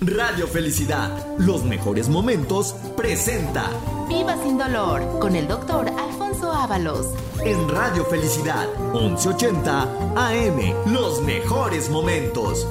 Radio Felicidad, los mejores momentos, presenta Viva sin dolor con el doctor Alfonso Ábalos. En Radio Felicidad, 1180 AM, los mejores momentos.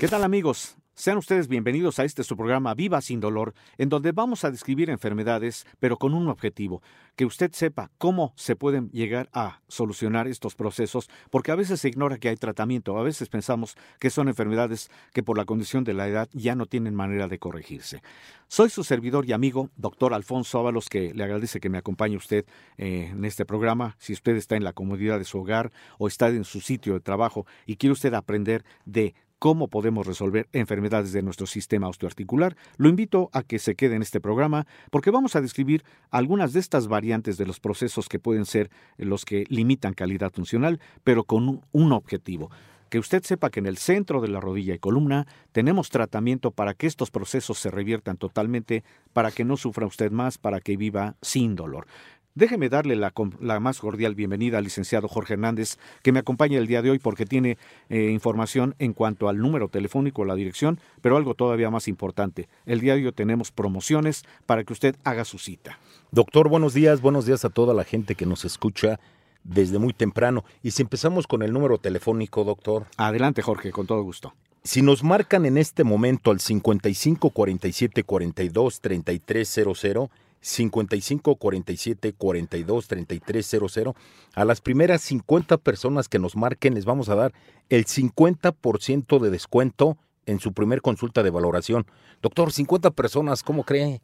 ¿Qué tal amigos? Sean ustedes bienvenidos a este su programa Viva sin dolor, en donde vamos a describir enfermedades, pero con un objetivo, que usted sepa cómo se pueden llegar a solucionar estos procesos, porque a veces se ignora que hay tratamiento, a veces pensamos que son enfermedades que por la condición de la edad ya no tienen manera de corregirse. Soy su servidor y amigo, doctor Alfonso Ábalos, que le agradece que me acompañe usted eh, en este programa. Si usted está en la comodidad de su hogar o está en su sitio de trabajo y quiere usted aprender de cómo podemos resolver enfermedades de nuestro sistema osteoarticular, lo invito a que se quede en este programa porque vamos a describir algunas de estas variantes de los procesos que pueden ser los que limitan calidad funcional, pero con un objetivo que usted sepa que en el centro de la rodilla y columna tenemos tratamiento para que estos procesos se reviertan totalmente, para que no sufra usted más, para que viva sin dolor. Déjeme darle la, más cordial bienvenida al licenciado Jorge Hernández, que me acompaña el día de hoy porque tiene eh, información en cuanto al número telefónico, la dirección, pero algo todavía más importante. El día de hoy tenemos promociones para que usted haga su cita. Doctor, buenos días, buenos días a toda la gente que nos escucha desde muy temprano. Y si empezamos con el número telefónico, doctor. Adelante, Jorge, con todo gusto. Si nos marcan en este momento al 55 47 42 3300, 55 47 42 33 00. A las primeras 50 personas que nos marquen les vamos a dar el 50% de descuento en su primer consulta de valoración. Doctor, 50 personas, ¿cómo cree?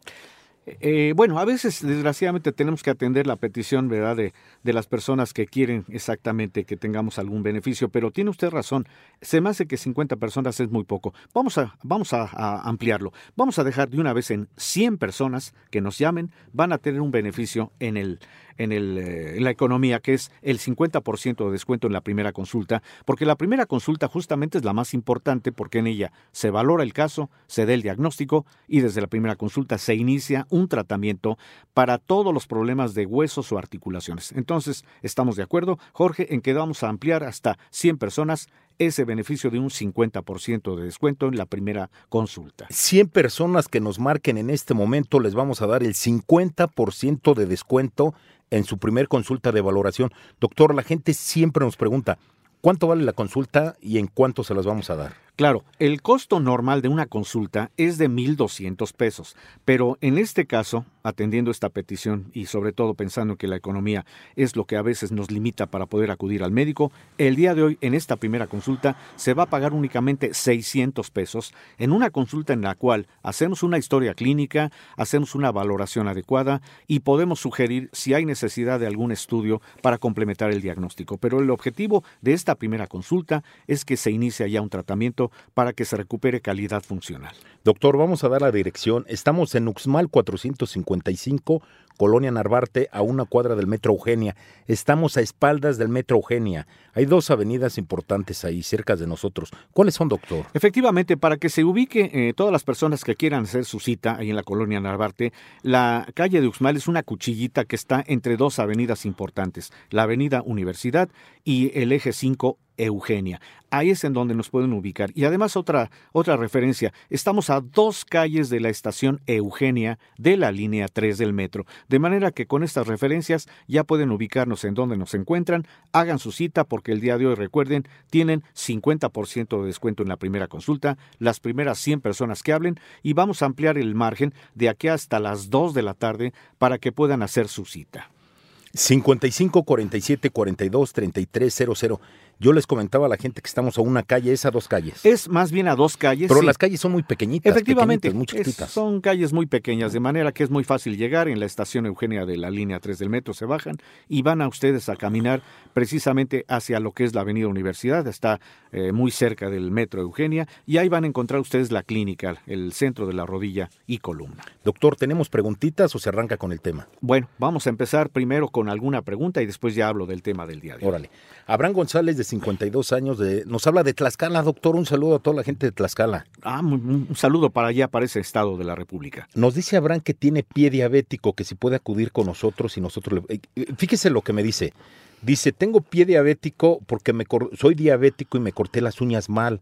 Eh, bueno, a veces desgraciadamente tenemos que atender la petición ¿verdad? De, de, las personas que quieren exactamente que tengamos algún beneficio, pero tiene usted razón, se me hace que 50 personas es muy poco. Vamos a, vamos a, a ampliarlo, vamos a dejar de una vez en 100 personas que nos llamen, van a tener un beneficio en el, en, el, eh, la economía, que es el 50% de descuento en la primera consulta, porque la primera consulta justamente es la más importante porque en ella se valora el caso, se da el diagnóstico y desde la primera consulta se inicia un tratamiento para todos los problemas de huesos o articulaciones. Entonces, estamos de acuerdo, Jorge, en que vamos a ampliar hasta 100 personas ese beneficio de un 50% de descuento en la primera consulta. 100 personas que nos marquen en este momento les vamos a dar el 50% de descuento en su primer consulta de valoración. Doctor, la gente siempre nos pregunta, ¿cuánto vale la consulta y en cuánto se las vamos a dar? Claro, el costo normal de una consulta es de 1.200 pesos, pero en este caso, atendiendo esta petición y sobre todo pensando que la economía es lo que a veces nos limita para poder acudir al médico, el día de hoy en esta primera consulta se va a pagar únicamente 600 pesos en una consulta en la cual hacemos una historia clínica, hacemos una valoración adecuada y podemos sugerir si hay necesidad de algún estudio para complementar el diagnóstico. Pero el objetivo de esta primera consulta es que se inicie ya un tratamiento para que se recupere calidad funcional. Doctor, vamos a dar la dirección. Estamos en Uxmal 455, Colonia Narvarte, a una cuadra del Metro Eugenia. Estamos a espaldas del Metro Eugenia. Hay dos avenidas importantes ahí, cerca de nosotros. ¿Cuáles son, doctor? Efectivamente, para que se ubique eh, todas las personas que quieran hacer su cita ahí en la Colonia Narvarte, la calle de Uxmal es una cuchillita que está entre dos avenidas importantes, la Avenida Universidad y el Eje 5 Eugenia. Ahí es en donde nos pueden ubicar. Y además otra, otra referencia, estamos a dos calles de la estación Eugenia de la línea 3 del metro. De manera que con estas referencias ya pueden ubicarnos en donde nos encuentran, hagan su cita porque el día de hoy, recuerden, tienen 50% de descuento en la primera consulta, las primeras 100 personas que hablen y vamos a ampliar el margen de aquí hasta las 2 de la tarde para que puedan hacer su cita. 55 47 42 33 00. Yo les comentaba a la gente que estamos a una calle, es a dos calles. Es más bien a dos calles. Pero las calles son muy pequeñitas. Efectivamente, muy son calles muy pequeñas, de manera que es muy fácil llegar. En la estación Eugenia de la línea 3 del metro se bajan y van a ustedes a caminar precisamente hacia lo que es la Avenida Universidad. Está eh, muy cerca del metro Eugenia y ahí van a encontrar ustedes la clínica, el centro de la rodilla y columna. Doctor, ¿tenemos preguntitas o se arranca con el tema? Bueno, vamos a empezar primero con alguna pregunta y después ya hablo del tema del día de hoy. Órale. Abraham González de 52 años, de, nos habla de Tlaxcala, doctor. Un saludo a toda la gente de Tlaxcala. Ah, un, saludo para allá, para ese estado de la República. Nos dice Abraham que tiene pie diabético, que si puede acudir con nosotros y nosotros le... Eh, fíjese lo que me dice. Dice, tengo pie diabético porque me soy diabético y me corté las uñas mal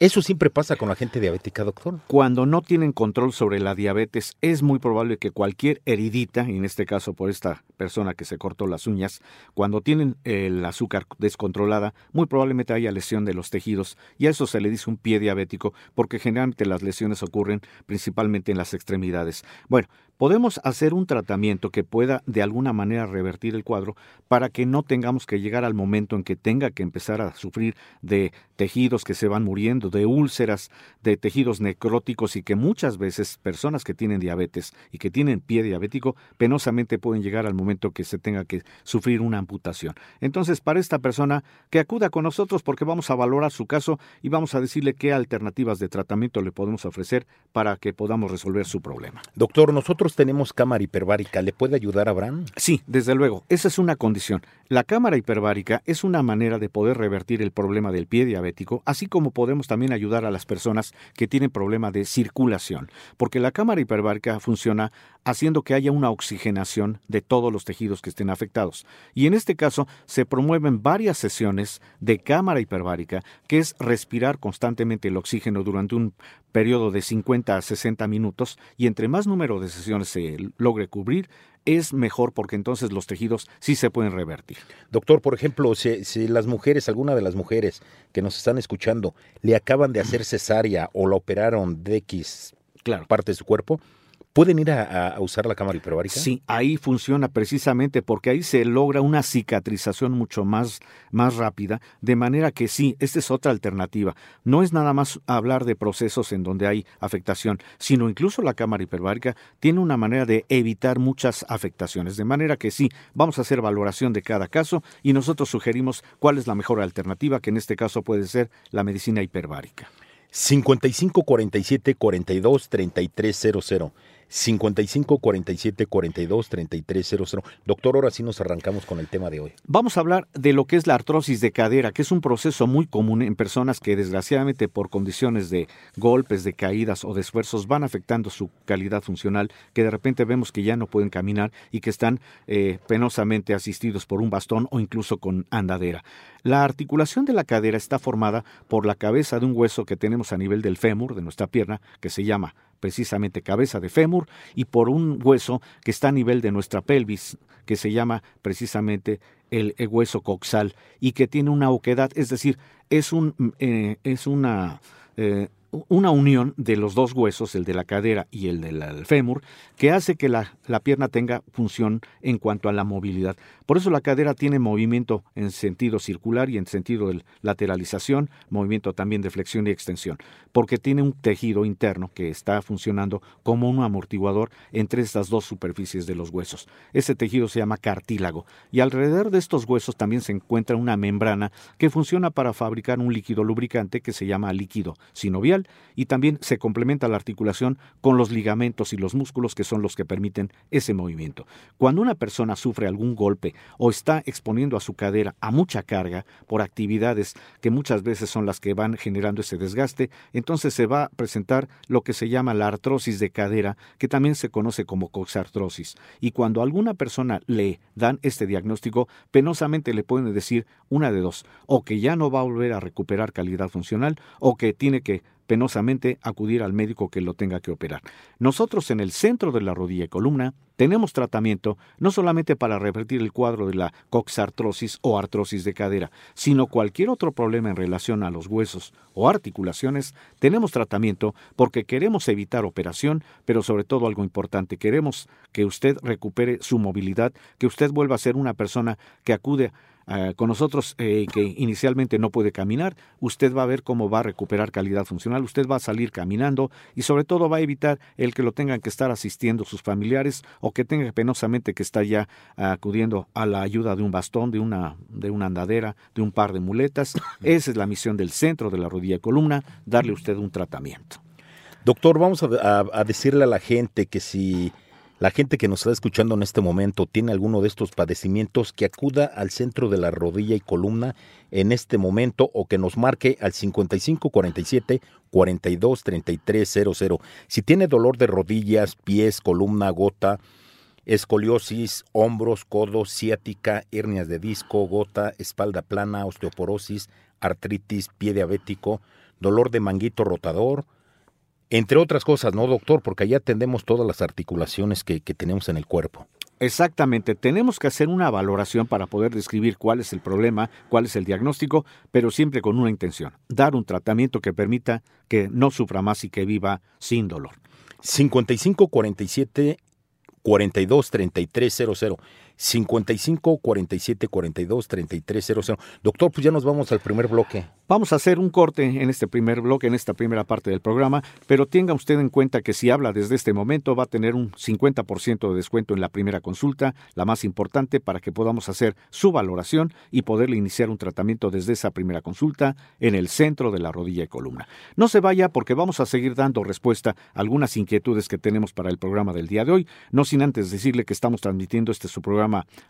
¿Eso siempre pasa con la gente diabética, doctor? Cuando no tienen control sobre la diabetes, es muy probable que cualquier heridita, en este caso por esta persona que se cortó las uñas, cuando tienen el azúcar descontrolada, muy probablemente haya lesión de los tejidos y a eso se le dice un pie diabético porque generalmente las lesiones ocurren principalmente en las extremidades. Bueno, podemos hacer un tratamiento que pueda de alguna manera revertir el cuadro para que no tengamos que llegar al momento en que tenga que empezar a sufrir de tejidos que se van muriendo, de úlceras, de tejidos necróticos y que muchas veces personas que tienen diabetes y que tienen pie diabético penosamente pueden llegar al momento que se tenga que sufrir una amputación. Entonces, para esta persona que acuda con nosotros porque vamos a valorar su caso y vamos a decirle qué alternativas de tratamiento le podemos ofrecer para que podamos resolver su problema. Doctor, nosotros tenemos cámara hiperbárica. ¿Le puede ayudar a Abraham? Sí, desde luego. Esa es una condición. La cámara hiperbárica es una manera de poder revertir el problema del pie diabético, así como podemos también ayudar a las personas que tienen problema de circulación, porque la cámara hiperbárica funciona haciendo que haya una oxigenación de todos los tejidos que estén afectados. Y en este caso se promueven varias sesiones de cámara hiperbárica, que es respirar constantemente el oxígeno durante un periodo de 50 a 60 minutos, y entre más número de sesiones se logre cubrir, es mejor porque entonces los tejidos sí se pueden revertir. Doctor, por ejemplo, si, si, las mujeres, alguna de las mujeres que nos están escuchando, le acaban de hacer cesárea o la operaron de X claro. parte de su cuerpo, ¿Pueden ir a, a, usar la cámara hiperbárica? Sí, ahí funciona precisamente porque ahí se logra una cicatrización mucho más, más rápida, de manera que sí, esta es otra alternativa. No es nada más hablar de procesos en donde hay afectación, sino incluso la cámara hiperbárica tiene una manera de evitar muchas afectaciones, de manera que sí, vamos a hacer valoración de cada caso y nosotros sugerimos cuál es la mejor alternativa, que en este caso puede ser la medicina hiperbárica. 55 47 42 3300 55 47 42 3300. Doctor, ahora sí nos arrancamos con el tema de hoy. Vamos a hablar de lo que es la artrosis de cadera, que es un proceso muy común en personas que desgraciadamente por condiciones de golpes, de caídas o de esfuerzos van afectando su calidad funcional, que de repente vemos que ya no pueden caminar y que están eh, penosamente asistidos por un bastón o incluso con andadera. La articulación de la cadera está formada por la cabeza de un hueso que tenemos a nivel del fémur, de nuestra pierna, que se llama precisamente cabeza de fémur, y por un hueso que está a nivel de nuestra pelvis, que se llama precisamente el, hueso coxal, y que tiene una oquedad, es decir, es, un, eh, es una... Eh, una unión de los dos huesos, el de la cadera y el del fémur, que hace que la, la, pierna tenga función en cuanto a la movilidad. Por eso la cadera tiene movimiento en sentido circular y en sentido de lateralización, movimiento también de flexión y extensión, porque tiene un tejido interno que está funcionando como un amortiguador entre estas dos superficies de los huesos. Ese tejido se llama cartílago y alrededor de estos huesos también se encuentra una membrana que funciona para fabricar un líquido lubricante que se llama líquido sinovial y también se complementa la articulación con los ligamentos y los músculos que son los que permiten ese movimiento. Cuando una persona sufre algún golpe o está exponiendo a su cadera a mucha carga por actividades que muchas veces son las que van generando ese desgaste, entonces se va a presentar lo que se llama la artrosis de cadera, que también se conoce como coxartrosis. Y cuando alguna persona le dan este diagnóstico, penosamente le pueden decir una de dos, o que ya no va a volver a recuperar calidad funcional, o que tiene que penosamente acudir al médico que lo tenga que operar. Nosotros en el centro de la rodilla y columna tenemos tratamiento no solamente para revertir el cuadro de la coxartrosis o artrosis de cadera, sino cualquier otro problema en relación a los huesos o articulaciones, tenemos tratamiento porque queremos evitar operación, pero sobre todo algo importante, queremos que usted recupere su movilidad, que usted vuelva a ser una persona que acude Uh, con nosotros eh, que inicialmente no puede caminar, usted va a ver cómo va a recuperar calidad funcional, usted va a salir caminando y sobre todo va a evitar el que lo tengan que estar asistiendo sus familiares o que tenga penosamente que estar ya uh, acudiendo a la ayuda de un bastón, de una, de una andadera, de un par de muletas. Esa es la misión del centro de la rodilla y columna, darle a usted un tratamiento. Doctor, vamos a, a, a decirle a la gente que si la gente que nos está escuchando en este momento tiene alguno de estos padecimientos, que acuda al centro de la rodilla y columna en este momento o que nos marque al 5547 42 Si tiene dolor de rodillas, pies, columna, gota, escoliosis, hombros, codos, ciática, hernias de disco, gota, espalda plana, osteoporosis, artritis, pie diabético, dolor de manguito rotador, entre otras cosas, ¿no, doctor? Porque allá atendemos todas las articulaciones que, que tenemos en el cuerpo. Exactamente, tenemos que hacer una valoración para poder describir cuál es el problema, cuál es el diagnóstico, pero siempre con una intención, dar un tratamiento que permita que no sufra más y que viva sin dolor. 5547 42 3300 55 47 42 3300. Doctor, pues ya nos vamos al primer bloque. Vamos a hacer un corte en este primer bloque, en esta primera parte del programa, pero tenga usted en cuenta que si habla desde este momento va a tener un 50% de descuento en la primera consulta, la más importante para que podamos hacer su valoración y poderle iniciar un tratamiento desde esa primera consulta en el centro de la rodilla y columna. No se vaya porque vamos a seguir dando respuesta a algunas inquietudes que tenemos para el programa del día de hoy, no sin antes decirle que estamos transmitiendo este su programa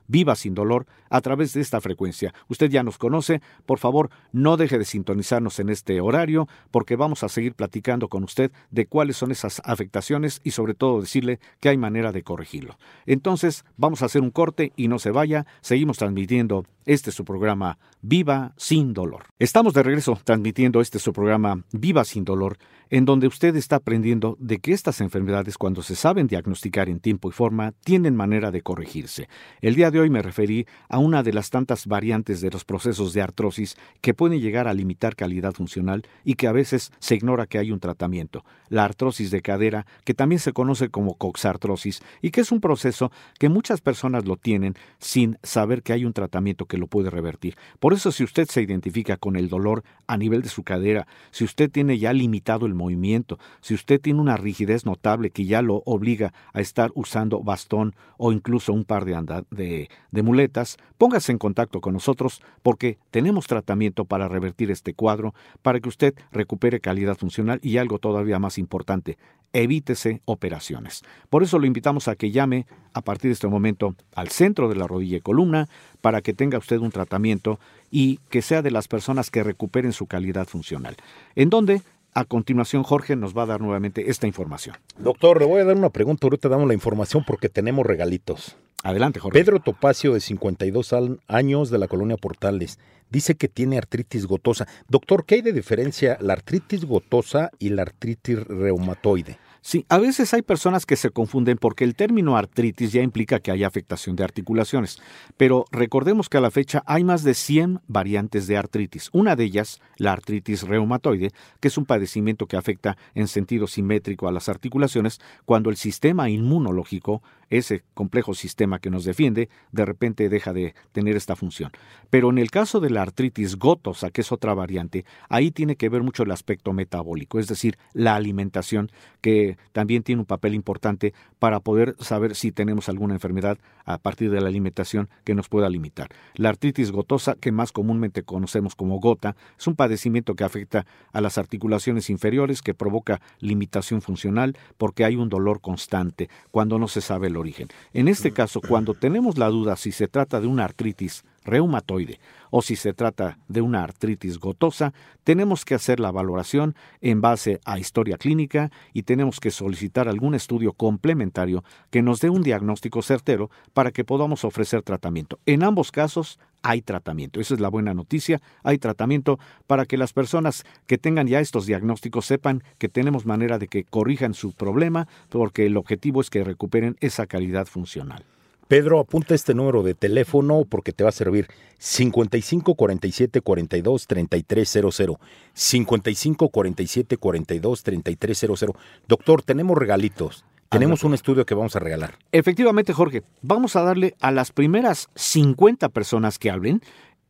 Viva sin dolor a través de esta frecuencia. Usted ya nos conoce, por favor, no deje de sintonizarnos en este horario porque vamos a seguir platicando con usted de cuáles son esas afectaciones y sobre todo decirle que hay manera de corregirlo. Entonces, vamos a hacer un corte y no se vaya, seguimos transmitiendo este es su programa Viva sin dolor. Estamos de regreso transmitiendo este su programa Viva sin dolor, en donde usted está aprendiendo de que estas enfermedades, cuando se saben diagnosticar en tiempo y forma, tienen manera de corregirse. El día de hoy me referí a una de las tantas variantes de los procesos de artrosis que pueden llegar a limitar calidad funcional y que a veces se ignora que hay un tratamiento. La artrosis de cadera, que también se conoce como coxartrosis, y que es un proceso que muchas personas lo tienen sin saber que hay un tratamiento que lo puede revertir. Por eso si usted se identifica con el dolor a nivel de su cadera, si usted tiene ya limitado el movimiento, si usted tiene una rigidez notable que ya lo obliga a estar usando bastón o incluso un par de, de, de muletas, póngase en contacto con nosotros porque tenemos tratamiento para revertir este cuadro, para que usted recupere calidad funcional y algo todavía más importante, evítese operaciones. Por eso lo invitamos a que llame a partir de este momento al centro de la rodilla y columna para que tenga usted un tratamiento y que sea de las personas que recuperen su calidad funcional. En donde a continuación, Jorge nos va a dar nuevamente esta información. Doctor, le voy a dar una pregunta. Ahorita damos la información porque tenemos regalitos. Adelante, Jorge. Pedro Topacio, de 52 años, de la colonia Portales, dice que tiene artritis gotosa. Doctor, ¿qué hay de diferencia la artritis gotosa y la artritis reumatoide? Sí, a veces hay personas que se confunden porque el término artritis ya implica que hay afectación de articulaciones, pero recordemos que a la fecha hay más de 100 variantes de artritis. Una de ellas, la artritis reumatoide, que es un padecimiento que afecta en sentido simétrico a las articulaciones cuando el sistema inmunológico, ese complejo sistema que nos defiende, de repente deja de tener esta función. Pero en el caso de la artritis gotosa, que es otra variante, ahí tiene que ver mucho el aspecto metabólico, es decir, la alimentación que también tiene un papel importante para poder saber si tenemos alguna enfermedad a partir de la alimentación que nos pueda limitar. La artritis gotosa, que más comúnmente conocemos como gota, es un padecimiento que afecta a las articulaciones inferiores, que provoca limitación funcional porque hay un dolor constante cuando no se sabe el origen. En este caso, cuando tenemos la duda si se trata de una artritis reumatoide o si se trata de una artritis gotosa, tenemos que hacer la valoración en base a historia clínica y tenemos que solicitar algún estudio complementario que nos dé un diagnóstico certero para que podamos ofrecer tratamiento. En ambos casos hay tratamiento. Esa es la buena noticia. Hay tratamiento para que las personas que tengan ya estos diagnósticos sepan que tenemos manera de que corrijan su problema porque el objetivo es que recuperen esa calidad funcional. Pedro, apunta este número de teléfono porque te va a servir 55 47 42 3300. 55 47 42 3300. Doctor, tenemos regalitos. Tenemos un estudio que vamos a regalar. Efectivamente, Jorge, vamos a darle a las primeras 50 personas que hablen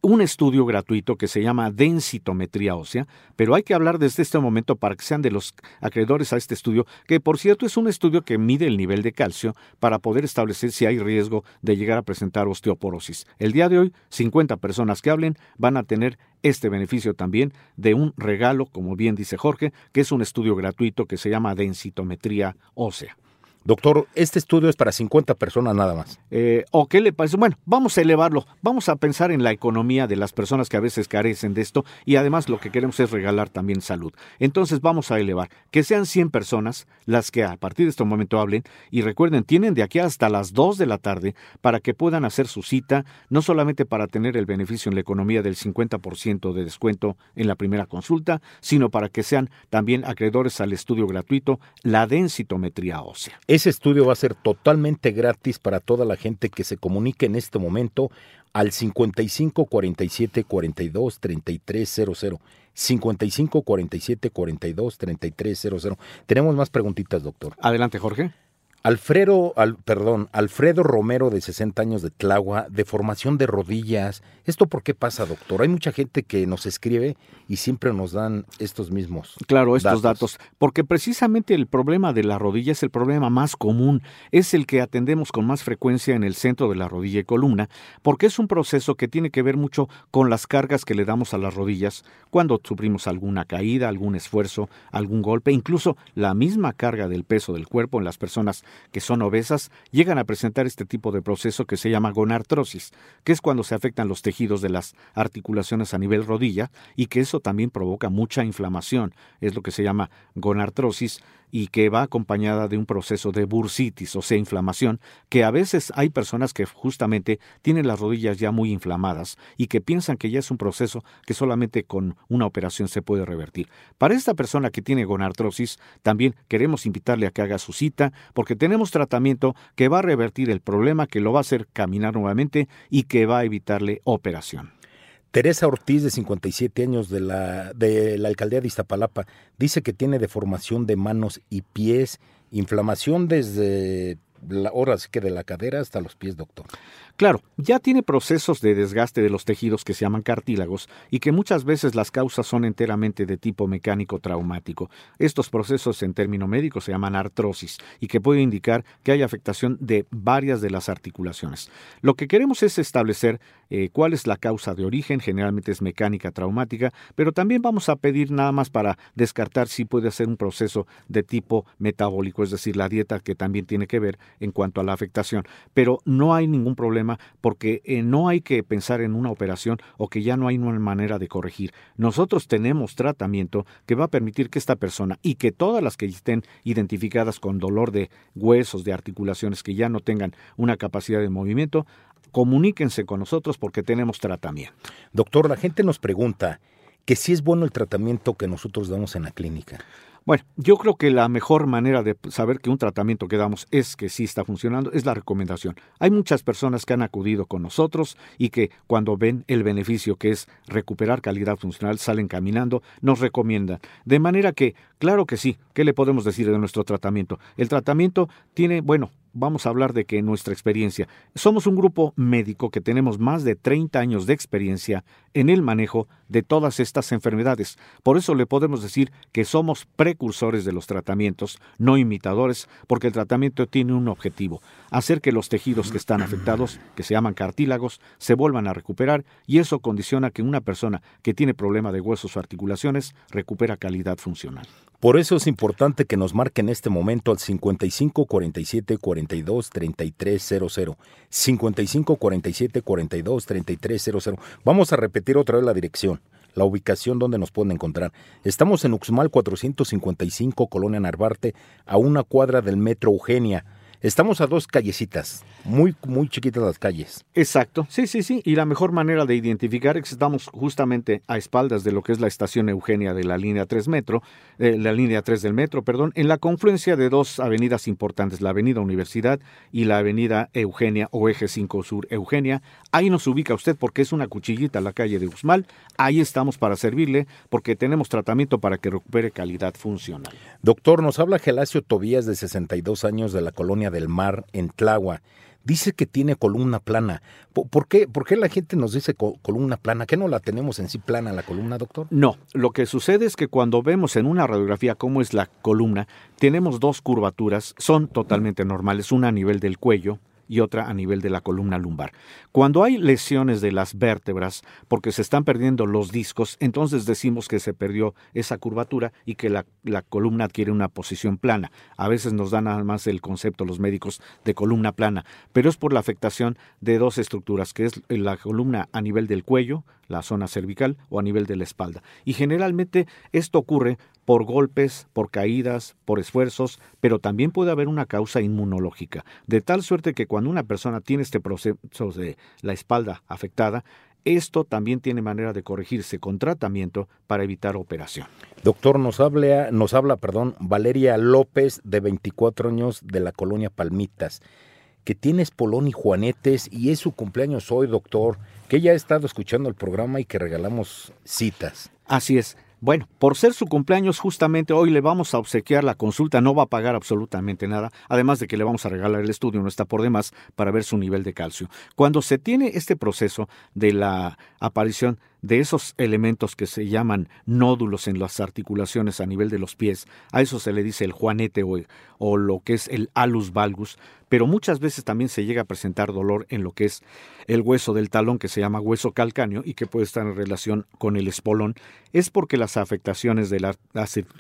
un estudio gratuito que se llama densitometría ósea, pero hay que hablar desde este momento para que sean de los acreedores a este estudio, que por cierto es un estudio que mide el nivel de calcio para poder establecer si hay riesgo de llegar a presentar osteoporosis. El día de hoy, 50 personas que hablen van a tener este beneficio también de un regalo, como bien dice Jorge, que es un estudio gratuito que se llama densitometría ósea. Doctor, este estudio es para 50 personas nada más. Eh, ¿O qué le parece? Bueno, vamos a elevarlo. Vamos a pensar en la economía de las personas que a veces carecen de esto y además lo que queremos es regalar también salud. Entonces vamos a elevar que sean 100 personas las que a partir de este momento hablen y recuerden, tienen de aquí hasta las 2 de la tarde para que puedan hacer su cita, no solamente para tener el beneficio en la economía del 50% de descuento en la primera consulta, sino para que sean también acreedores al estudio gratuito, la densitometría ósea. Ese estudio va a ser totalmente gratis para toda la gente que se comunique en este momento al 55 47 42 33 00. 55 47 42 33 00. Tenemos más preguntitas, doctor. Adelante, Jorge. Alfredo, al, perdón, Alfredo Romero, de 60 años de Tlagua, deformación de rodillas. ¿Esto por qué pasa, doctor? Hay mucha gente que nos escribe y siempre nos dan estos mismos. Claro, estos datos. Porque precisamente el problema de la rodilla es el problema más común. Es el que atendemos con más frecuencia en el centro de la rodilla y columna, porque es un proceso que tiene que ver mucho con las cargas que le damos a las rodillas cuando sufrimos alguna caída, algún esfuerzo, algún golpe, incluso la misma carga del peso del cuerpo en las personas que son obesas llegan a presentar este tipo de proceso que se llama gonartrosis, que es cuando se afectan los tejidos de las articulaciones a nivel rodilla y que eso también provoca mucha inflamación. Es lo que se llama gonartrosis y que va acompañada de un proceso de bursitis, o sea, inflamación, que a veces hay personas que justamente tienen las rodillas ya muy inflamadas y que piensan que ya es un proceso que solamente con una operación se puede revertir. Para esta persona que tiene gonartrosis, también queremos invitarle a que haga su cita porque tenemos tratamiento que va a revertir el problema, que lo va a hacer caminar nuevamente y que va a evitarle operación. Teresa Ortiz, de 57 años, de la, de la alcaldía de Iztapalapa, dice que tiene deformación de manos y pies, inflamación desde la hora que de la cadera hasta los pies, doctor. Claro, ya tiene procesos de desgaste de los tejidos que se llaman cartílagos y que muchas veces las causas son enteramente de tipo mecánico traumático. Estos procesos en término médico se llaman artrosis y que puede indicar que hay afectación de varias de las articulaciones. Lo que queremos es establecer eh, cuál es la causa de origen, generalmente es mecánica traumática, pero también vamos a pedir nada más para descartar si puede ser un proceso de tipo metabólico, es decir, la dieta que también tiene que ver en cuanto a la afectación. Pero no hay ningún problema porque eh, no hay que pensar en una operación o que ya no hay una manera de corregir. Nosotros tenemos tratamiento que va a permitir que esta persona y que todas las que estén identificadas con dolor de huesos, de articulaciones, que ya no tengan una capacidad de movimiento, comuníquense con nosotros porque tenemos tratamiento. Doctor, la gente nos pregunta que si es bueno el tratamiento que nosotros damos en la clínica. Bueno, yo creo que la mejor manera de saber que un tratamiento que damos es que sí está funcionando es la recomendación. Hay muchas personas que han acudido con nosotros y que cuando ven el beneficio que es recuperar calidad funcional salen caminando, nos recomiendan. De manera que, claro que sí, ¿qué le podemos decir de nuestro tratamiento? El tratamiento tiene, bueno, vamos a hablar de que nuestra experiencia, somos un grupo médico que tenemos más de 30 años de experiencia en el manejo de todas estas enfermedades. Por eso le podemos decir que somos precursores de los tratamientos, no imitadores, porque el tratamiento tiene un objetivo, hacer que los tejidos que están afectados, que se llaman cartílagos, se vuelvan a recuperar y eso condiciona que una persona que tiene problema de huesos o articulaciones recupera calidad funcional. Por eso es importante que nos marquen en este momento al 55 47 42 33 00. 55 47 42 33 00. Vamos a repetir otra vez la dirección, la ubicación donde nos pueden encontrar. Estamos en Uxmal 455, Colonia Narvarte, a una cuadra del Metro Eugenia. Estamos a dos callecitas, muy, muy chiquitas las calles. Exacto, sí, sí, sí. Y la mejor manera de identificar es que estamos justamente a espaldas de lo que es la estación Eugenia de la línea 3 metro, eh, la línea 3 del metro, perdón, en la confluencia de dos avenidas importantes, la avenida Universidad y la avenida Eugenia o Eje 5 Sur Eugenia. Ahí nos ubica usted porque es una cuchillita la calle de Usmal. Ahí estamos para servirle porque tenemos tratamiento para que recupere calidad funcional. Doctor, nos habla Gelacio Tobías de 62 años de la colonia del Mar en Tlagua. Dice que tiene columna plana. ¿Por qué, ¿Por qué la gente nos dice columna plana? ¿Qué no la tenemos en sí plana la columna, doctor? No, lo que sucede es que cuando vemos en una radiografía cómo es la columna, tenemos dos curvaturas, son totalmente normales, una a nivel del cuello y otra a nivel de la columna lumbar. Cuando hay lesiones de las vértebras, porque se están perdiendo los discos, entonces decimos que se perdió esa curvatura y que la, la columna adquiere una posición plana. A veces nos dan nada más el concepto los médicos de columna plana, pero es por la afectación de dos estructuras, que es la columna a nivel del cuello, la zona cervical o a nivel de la espalda. Y generalmente esto ocurre por golpes, por caídas, por esfuerzos, pero también puede haber una causa inmunológica, de tal suerte que cuando una persona tiene este proceso de la espalda afectada, esto también tiene manera de corregirse con tratamiento para evitar operación. Doctor, nos habla, nos habla perdón, Valeria López, de 24 años, de la colonia Palmitas, que tiene espolón y juanetes y es su cumpleaños hoy, doctor, que ella ha estado escuchando el programa y que regalamos citas. Así es. Bueno, por ser su cumpleaños, justamente hoy le vamos a obsequiar la consulta, no va a pagar absolutamente nada, además de que le vamos a regalar el estudio, no está por demás, para ver su nivel de calcio. Cuando se tiene este proceso de la aparición de esos elementos que se llaman nódulos en las articulaciones a nivel de los pies, a eso se le dice el juanete o, o lo que es el alus valgus, pero muchas veces también se llega a presentar dolor en lo que es el hueso del talón, que se llama hueso calcáneo y que puede estar en relación con el espolón, es porque las afectaciones de las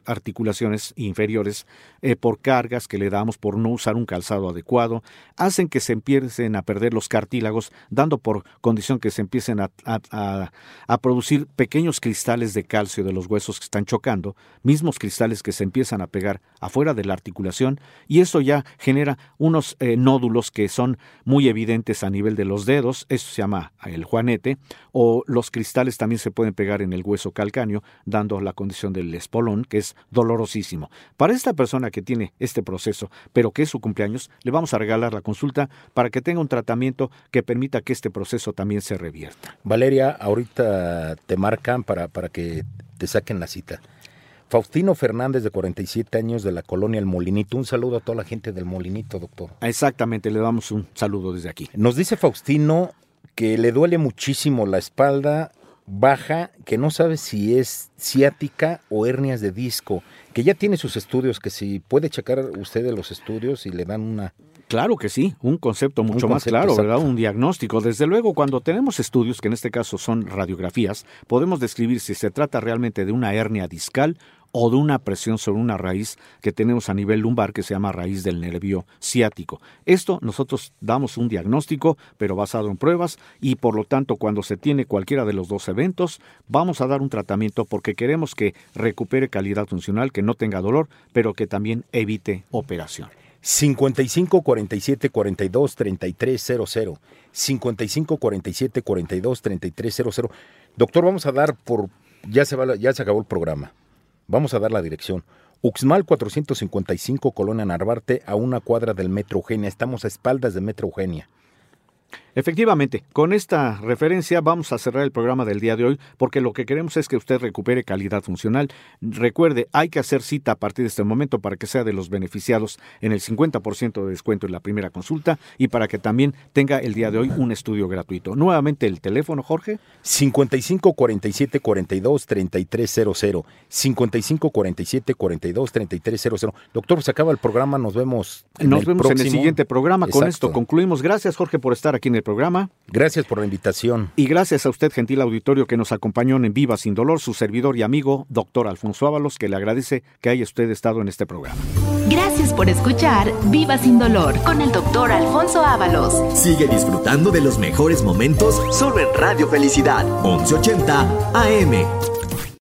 articulaciones inferiores, eh, por cargas que le damos por no usar un calzado adecuado, hacen que se empiecen a perder los cartílagos, dando por condición que se empiecen a, a producir pequeños cristales de calcio de los huesos que están chocando, mismos cristales que se empiezan a pegar afuera de la articulación, y eso ya genera unos eh, nódulos que son muy evidentes a nivel de los dedos, eso se llama el juanete, o los cristales también se pueden pegar en el hueso calcáneo, dando la condición del espolón, que es dolorosísimo. Para esta persona que tiene este proceso, pero que es su cumpleaños, le vamos a regalar la consulta para que tenga un tratamiento que permita que este proceso también se revierta. Valeria, ahorita te marcan para, para que te saquen la cita. Faustino Fernández, de 47 años, de la colonia El Molinito. Un saludo a toda la gente del Molinito, doctor. Exactamente, le damos un saludo desde aquí. Nos dice Faustino que le duele muchísimo la espalda baja, que no sabe si es ciática o hernias de disco, que ya tiene sus estudios, que si puede checar usted los estudios y le dan una Claro que sí, un concepto mucho más claro, ¿verdad? Un diagnóstico. Desde luego, cuando tenemos estudios, que en este caso son radiografías, podemos describir si se trata realmente de una hernia discal o de una presión sobre una raíz que tenemos a nivel lumbar que se llama raíz del nervio ciático. Esto nosotros damos un diagnóstico, pero basado en pruebas, y por lo tanto cuando se tiene cualquiera de los dos eventos, vamos a dar un tratamiento porque queremos que recupere calidad funcional, que no tenga dolor, pero que también evite operación. 55 47 42 33 00. 55 47 42 33 00. Doctor, vamos a dar por. Ya se, va, ya se acabó el programa. Vamos a dar la dirección. Uxmal 455, Colonia Narvarte, a una cuadra del Metro Eugenia. Estamos a espaldas de Metro Eugenia. Efectivamente, con esta referencia vamos a cerrar el programa del día de hoy porque lo que queremos es que usted recupere calidad funcional. Recuerde, hay que hacer cita a partir de este momento para que sea de los beneficiados en el 50% de descuento en la primera consulta y para que también tenga el día de hoy un estudio gratuito. Nuevamente el teléfono, Jorge. 55 47 42 3300. 55 47 42 3300. Doctor, se acaba el programa, nos vemos. nos vemos en el siguiente programa. Con esto concluimos. Gracias, Jorge, por estar aquí en el programa. Gracias por la invitación. Y gracias a usted, gentil auditorio, que nos acompañó en Viva Sin Dolor, su servidor y amigo, doctor Alfonso Ábalos, que le agradece que haya usted estado en este programa. Gracias por escuchar Viva Sin Dolor con el doctor Alfonso Ábalos. Sigue disfrutando de los mejores momentos solo en Radio Felicidad, 1180 AM.